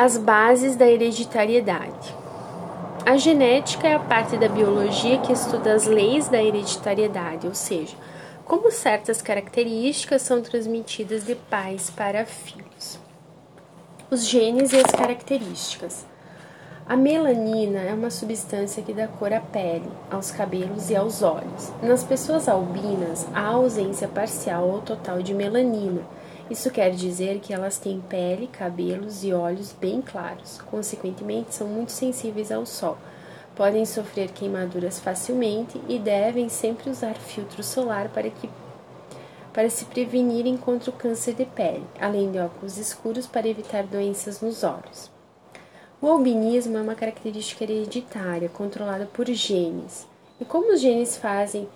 As bases da hereditariedade. A genética é a parte da biologia que estuda as leis da hereditariedade, ou seja, como certas características são transmitidas de pais para filhos. Os genes e as características. A melanina é uma substância que dá cor à pele, aos cabelos e aos olhos. Nas pessoas albinas, há ausência parcial ou total de melanina isso quer dizer que elas têm pele, cabelos e olhos bem claros, consequentemente, são muito sensíveis ao sol. Podem sofrer queimaduras facilmente e devem sempre usar filtro solar para, que, para se prevenirem contra o câncer de pele, além de óculos escuros para evitar doenças nos olhos. O albinismo é uma característica hereditária controlada por genes. E como os genes fazem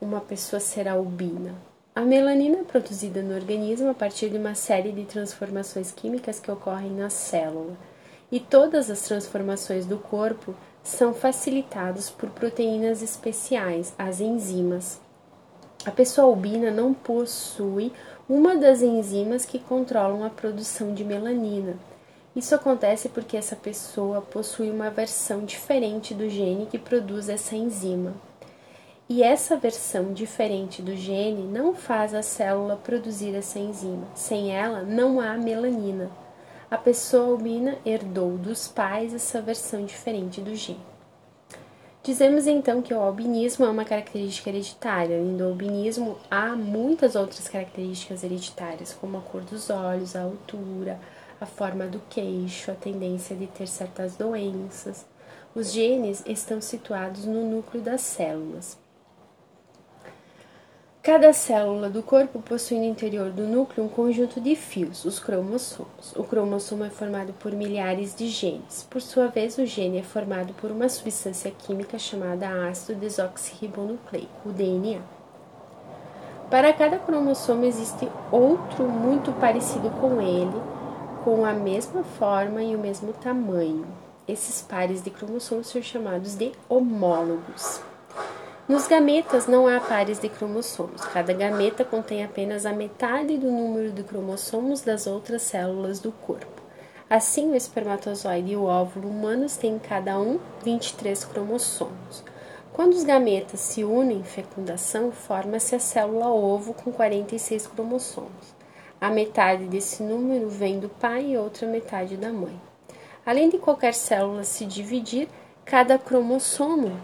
uma pessoa ser albina? A melanina é produzida no organismo a partir de uma série de transformações químicas que ocorrem na célula, e todas as transformações do corpo são facilitadas por proteínas especiais, as enzimas. A pessoa albina não possui uma das enzimas que controlam a produção de melanina. Isso acontece porque essa pessoa possui uma versão diferente do gene que produz essa enzima. E essa versão diferente do gene não faz a célula produzir essa enzima. Sem ela, não há melanina. A pessoa albina herdou dos pais essa versão diferente do gene. Dizemos então que o albinismo é uma característica hereditária. Além do albinismo, há muitas outras características hereditárias, como a cor dos olhos, a altura, a forma do queixo, a tendência de ter certas doenças. Os genes estão situados no núcleo das células. Cada célula do corpo possui no interior do núcleo um conjunto de fios, os cromossomos. O cromossomo é formado por milhares de genes. Por sua vez, o gene é formado por uma substância química chamada ácido desoxirribonucleico, o DNA. Para cada cromossomo existe outro muito parecido com ele, com a mesma forma e o mesmo tamanho. Esses pares de cromossomos são chamados de homólogos. Nos gametas não há pares de cromossomos. Cada gameta contém apenas a metade do número de cromossomos das outras células do corpo. Assim, o espermatozoide e o óvulo humanos têm cada um 23 cromossomos. Quando os gametas se unem em fecundação, forma-se a célula ovo com 46 cromossomos. A metade desse número vem do pai e outra metade da mãe. Além de qualquer célula se dividir, cada cromossomo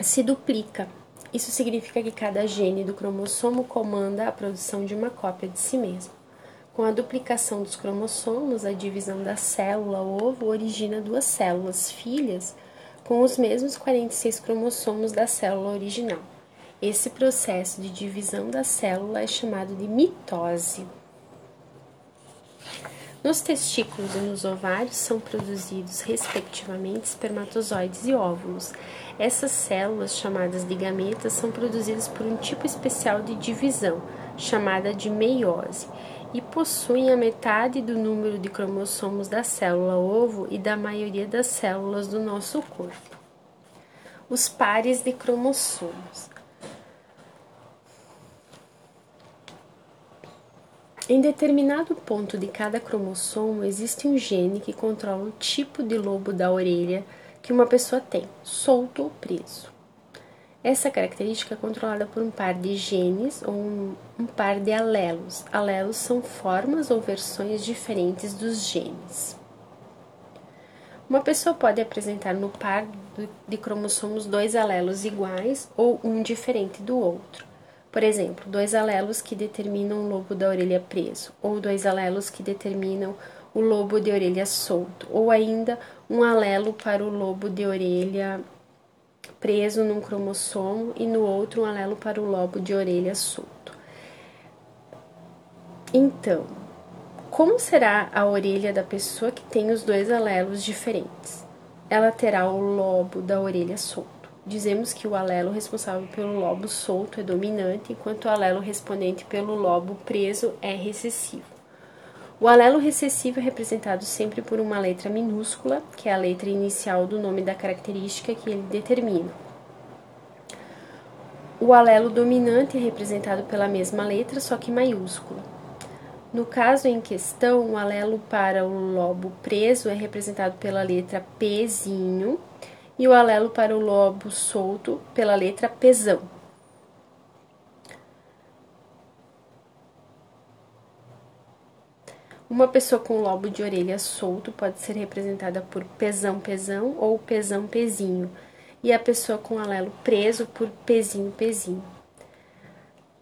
se duplica. Isso significa que cada gene do cromossomo comanda a produção de uma cópia de si mesmo. Com a duplicação dos cromossomos, a divisão da célula ovo origina duas células filhas com os mesmos 46 cromossomos da célula original. Esse processo de divisão da célula é chamado de mitose. Nos testículos e nos ovários são produzidos, respectivamente, espermatozoides e óvulos. Essas células, chamadas de gametas, são produzidas por um tipo especial de divisão, chamada de meiose, e possuem a metade do número de cromossomos da célula ovo e da maioria das células do nosso corpo. Os pares de cromossomos. Em determinado ponto de cada cromossomo existe um gene que controla o tipo de lobo da orelha que uma pessoa tem, solto ou preso. Essa característica é controlada por um par de genes ou um, um par de alelos. Alelos são formas ou versões diferentes dos genes. Uma pessoa pode apresentar no par de cromossomos dois alelos iguais ou um diferente do outro. Por exemplo, dois alelos que determinam o lobo da orelha preso, ou dois alelos que determinam o lobo de orelha solto, ou ainda um alelo para o lobo de orelha preso num cromossomo e no outro um alelo para o lobo de orelha solto. Então, como será a orelha da pessoa que tem os dois alelos diferentes? Ela terá o lobo da orelha solto dizemos que o alelo responsável pelo lobo solto é dominante, enquanto o alelo respondente pelo lobo preso é recessivo. O alelo recessivo é representado sempre por uma letra minúscula, que é a letra inicial do nome da característica que ele determina. O alelo dominante é representado pela mesma letra, só que maiúscula. No caso em questão, o alelo para o lobo preso é representado pela letra Pzinho e o alelo para o lobo solto pela letra Pzão. Uma pessoa com lobo de orelha solto pode ser representada por pesão pesão ou pesão pezinho, e a pessoa com alelo preso por pezinho pezinho.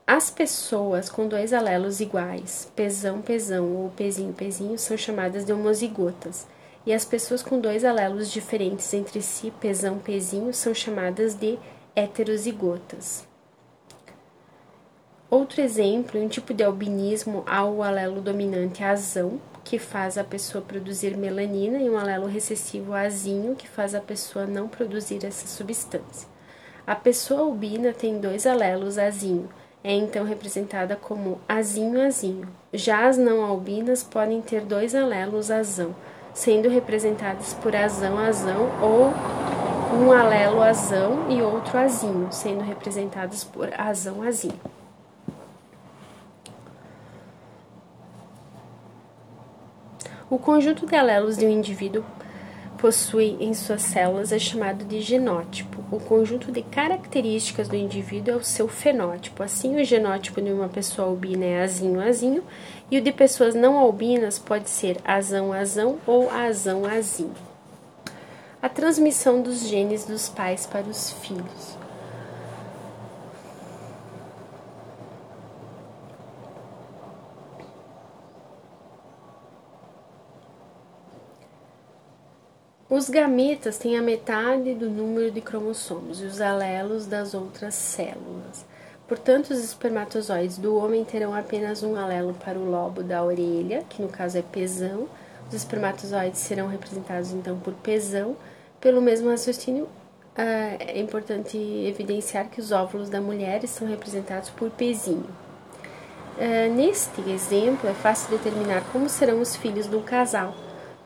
As pessoas com dois alelos iguais, pesão pesão ou pezinho pezinho, são chamadas de homozigotas, e as pessoas com dois alelos diferentes entre si, pesão pezinho, são chamadas de heterozigotas. Outro exemplo, um tipo de albinismo há o alelo dominante azão, que faz a pessoa produzir melanina, e um alelo recessivo azinho, que faz a pessoa não produzir essa substância. A pessoa albina tem dois alelos azinho, é então representada como azinho-azinho. Já as não albinas podem ter dois alelos azão, sendo representadas por azão-azão ou um alelo azão e outro azinho, sendo representadas por azão-azinho. O conjunto de alelos de um indivíduo possui em suas células é chamado de genótipo. O conjunto de características do indivíduo é o seu fenótipo. Assim, o genótipo de uma pessoa albina é azinho-azinho e o de pessoas não albinas pode ser azão-azão ou azão-azinho. A transmissão dos genes dos pais para os filhos. Os gametas têm a metade do número de cromossomos e os alelos das outras células. Portanto, os espermatozoides do homem terão apenas um alelo para o lobo da orelha, que no caso é pesão. Os espermatozoides serão representados então por pesão. Pelo mesmo raciocínio, ah, é importante evidenciar que os óvulos da mulher são representados por pezinho. Ah, neste exemplo, é fácil determinar como serão os filhos do casal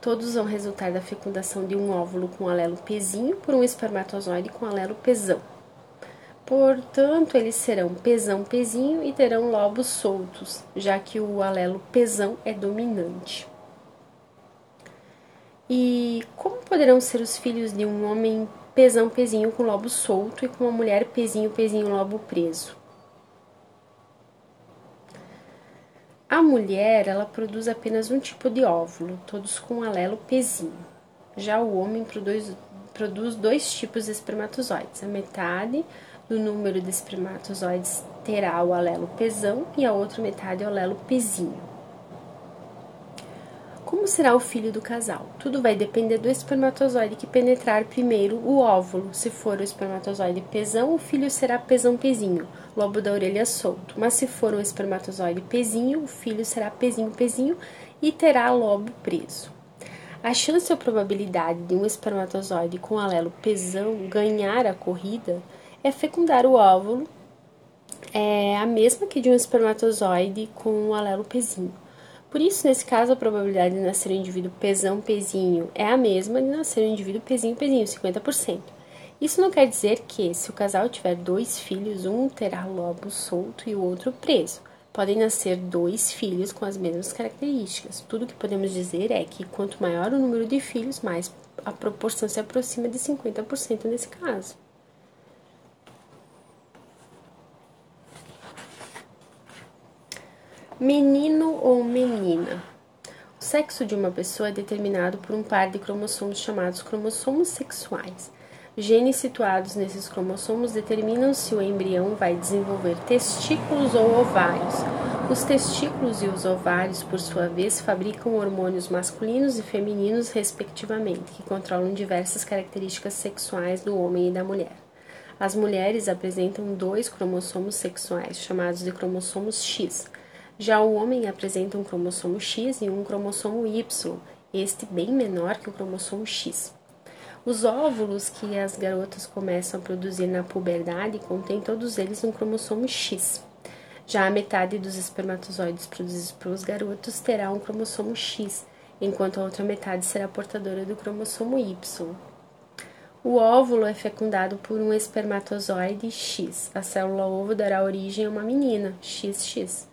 Todos vão resultar da fecundação de um óvulo com alelo pezinho por um espermatozoide com alelo pesão. Portanto, eles serão pesão pezinho e terão lobos soltos, já que o alelo pesão é dominante. E como poderão ser os filhos de um homem pesão pezinho com lobo solto e com uma mulher pezinho pezinho lobo preso? A mulher, ela produz apenas um tipo de óvulo, todos com alelo pezinho. Já o homem produz, produz dois tipos de espermatozoides. A metade do número de espermatozoides terá o alelo pesão e a outra metade o alelo pezinho. Como será o filho do casal? Tudo vai depender do espermatozoide que penetrar primeiro o óvulo. Se for o espermatozoide pesão, o filho será pesão pezinho, lobo da orelha solto. Mas se for o espermatozoide pezinho, o filho será pezinho pezinho e terá lobo preso. A chance ou probabilidade de um espermatozoide com alelo pesão ganhar a corrida é fecundar o óvulo é a mesma que de um espermatozoide com o alelo pezinho. Por isso, nesse caso, a probabilidade de nascer um indivíduo pesão-pezinho é a mesma de nascer um indivíduo pezinho-pezinho, 50%. Isso não quer dizer que, se o casal tiver dois filhos, um terá lobo solto e o outro preso. Podem nascer dois filhos com as mesmas características. Tudo que podemos dizer é que quanto maior o número de filhos, mais a proporção se aproxima de 50% nesse caso. Menino ou menina? O sexo de uma pessoa é determinado por um par de cromossomos chamados cromossomos sexuais. Genes situados nesses cromossomos determinam se o embrião vai desenvolver testículos ou ovários. Os testículos e os ovários, por sua vez, fabricam hormônios masculinos e femininos, respectivamente, que controlam diversas características sexuais do homem e da mulher. As mulheres apresentam dois cromossomos sexuais, chamados de cromossomos X já o homem apresenta um cromossomo X e um cromossomo Y, este bem menor que o cromossomo X. Os óvulos que as garotas começam a produzir na puberdade contêm todos eles um cromossomo X. Já a metade dos espermatozoides produzidos pelos garotos terá um cromossomo X, enquanto a outra metade será portadora do cromossomo Y. O óvulo é fecundado por um espermatozoide X. A célula ovo dará origem a uma menina, XX.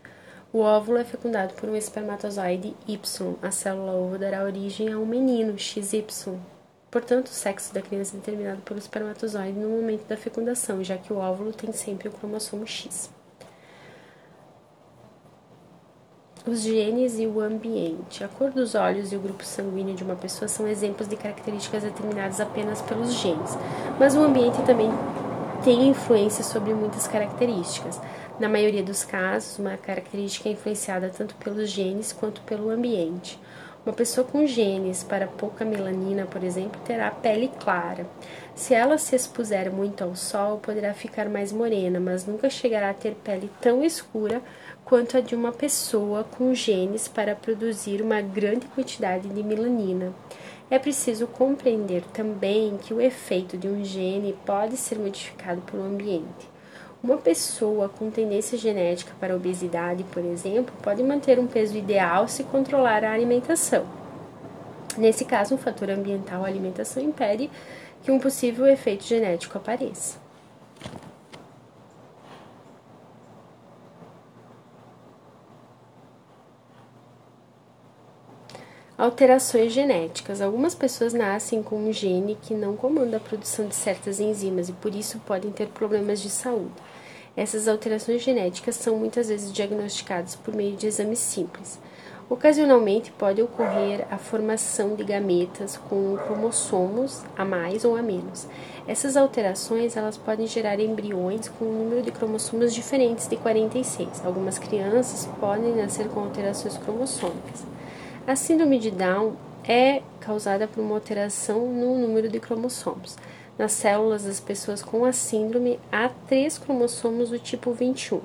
O óvulo é fecundado por um espermatozoide Y. A célula ovo dará origem a um menino XY. Portanto, o sexo da criança é determinado pelo espermatozoide no momento da fecundação, já que o óvulo tem sempre o cromossomo X. Os genes e o ambiente. A cor dos olhos e o grupo sanguíneo de uma pessoa são exemplos de características determinadas apenas pelos genes, mas o ambiente também tem influência sobre muitas características. Na maioria dos casos, uma característica é influenciada tanto pelos genes quanto pelo ambiente. Uma pessoa com genes para pouca melanina, por exemplo, terá pele clara. Se ela se expuser muito ao sol, poderá ficar mais morena, mas nunca chegará a ter pele tão escura quanto a de uma pessoa com genes para produzir uma grande quantidade de melanina. É preciso compreender também que o efeito de um gene pode ser modificado pelo ambiente. Uma pessoa com tendência genética para obesidade, por exemplo, pode manter um peso ideal se controlar a alimentação. Nesse caso, um fator ambiental, a alimentação, impede que um possível efeito genético apareça. Alterações genéticas. Algumas pessoas nascem com um gene que não comanda a produção de certas enzimas e por isso podem ter problemas de saúde. Essas alterações genéticas são muitas vezes diagnosticadas por meio de exames simples. Ocasionalmente pode ocorrer a formação de gametas com cromossomos a mais ou a menos. Essas alterações elas podem gerar embriões com um número de cromossomos diferentes de 46. Algumas crianças podem nascer com alterações cromossômicas. A síndrome de Down é causada por uma alteração no número de cromossomos. Nas células das pessoas com a síndrome, há três cromossomos do tipo 21, o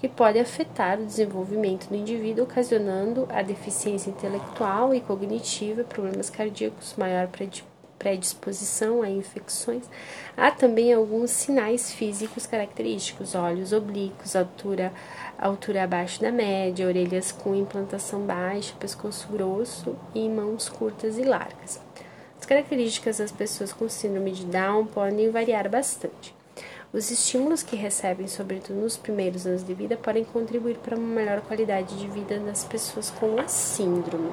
que pode afetar o desenvolvimento do indivíduo, ocasionando a deficiência intelectual e cognitiva, problemas cardíacos, maior predisposição a infecções. Há também alguns sinais físicos característicos: olhos oblíquos, altura, altura abaixo da média, orelhas com implantação baixa, pescoço grosso e mãos curtas e largas. As características das pessoas com síndrome de Down podem variar bastante. Os estímulos que recebem, sobretudo nos primeiros anos de vida, podem contribuir para uma melhor qualidade de vida das pessoas com a síndrome.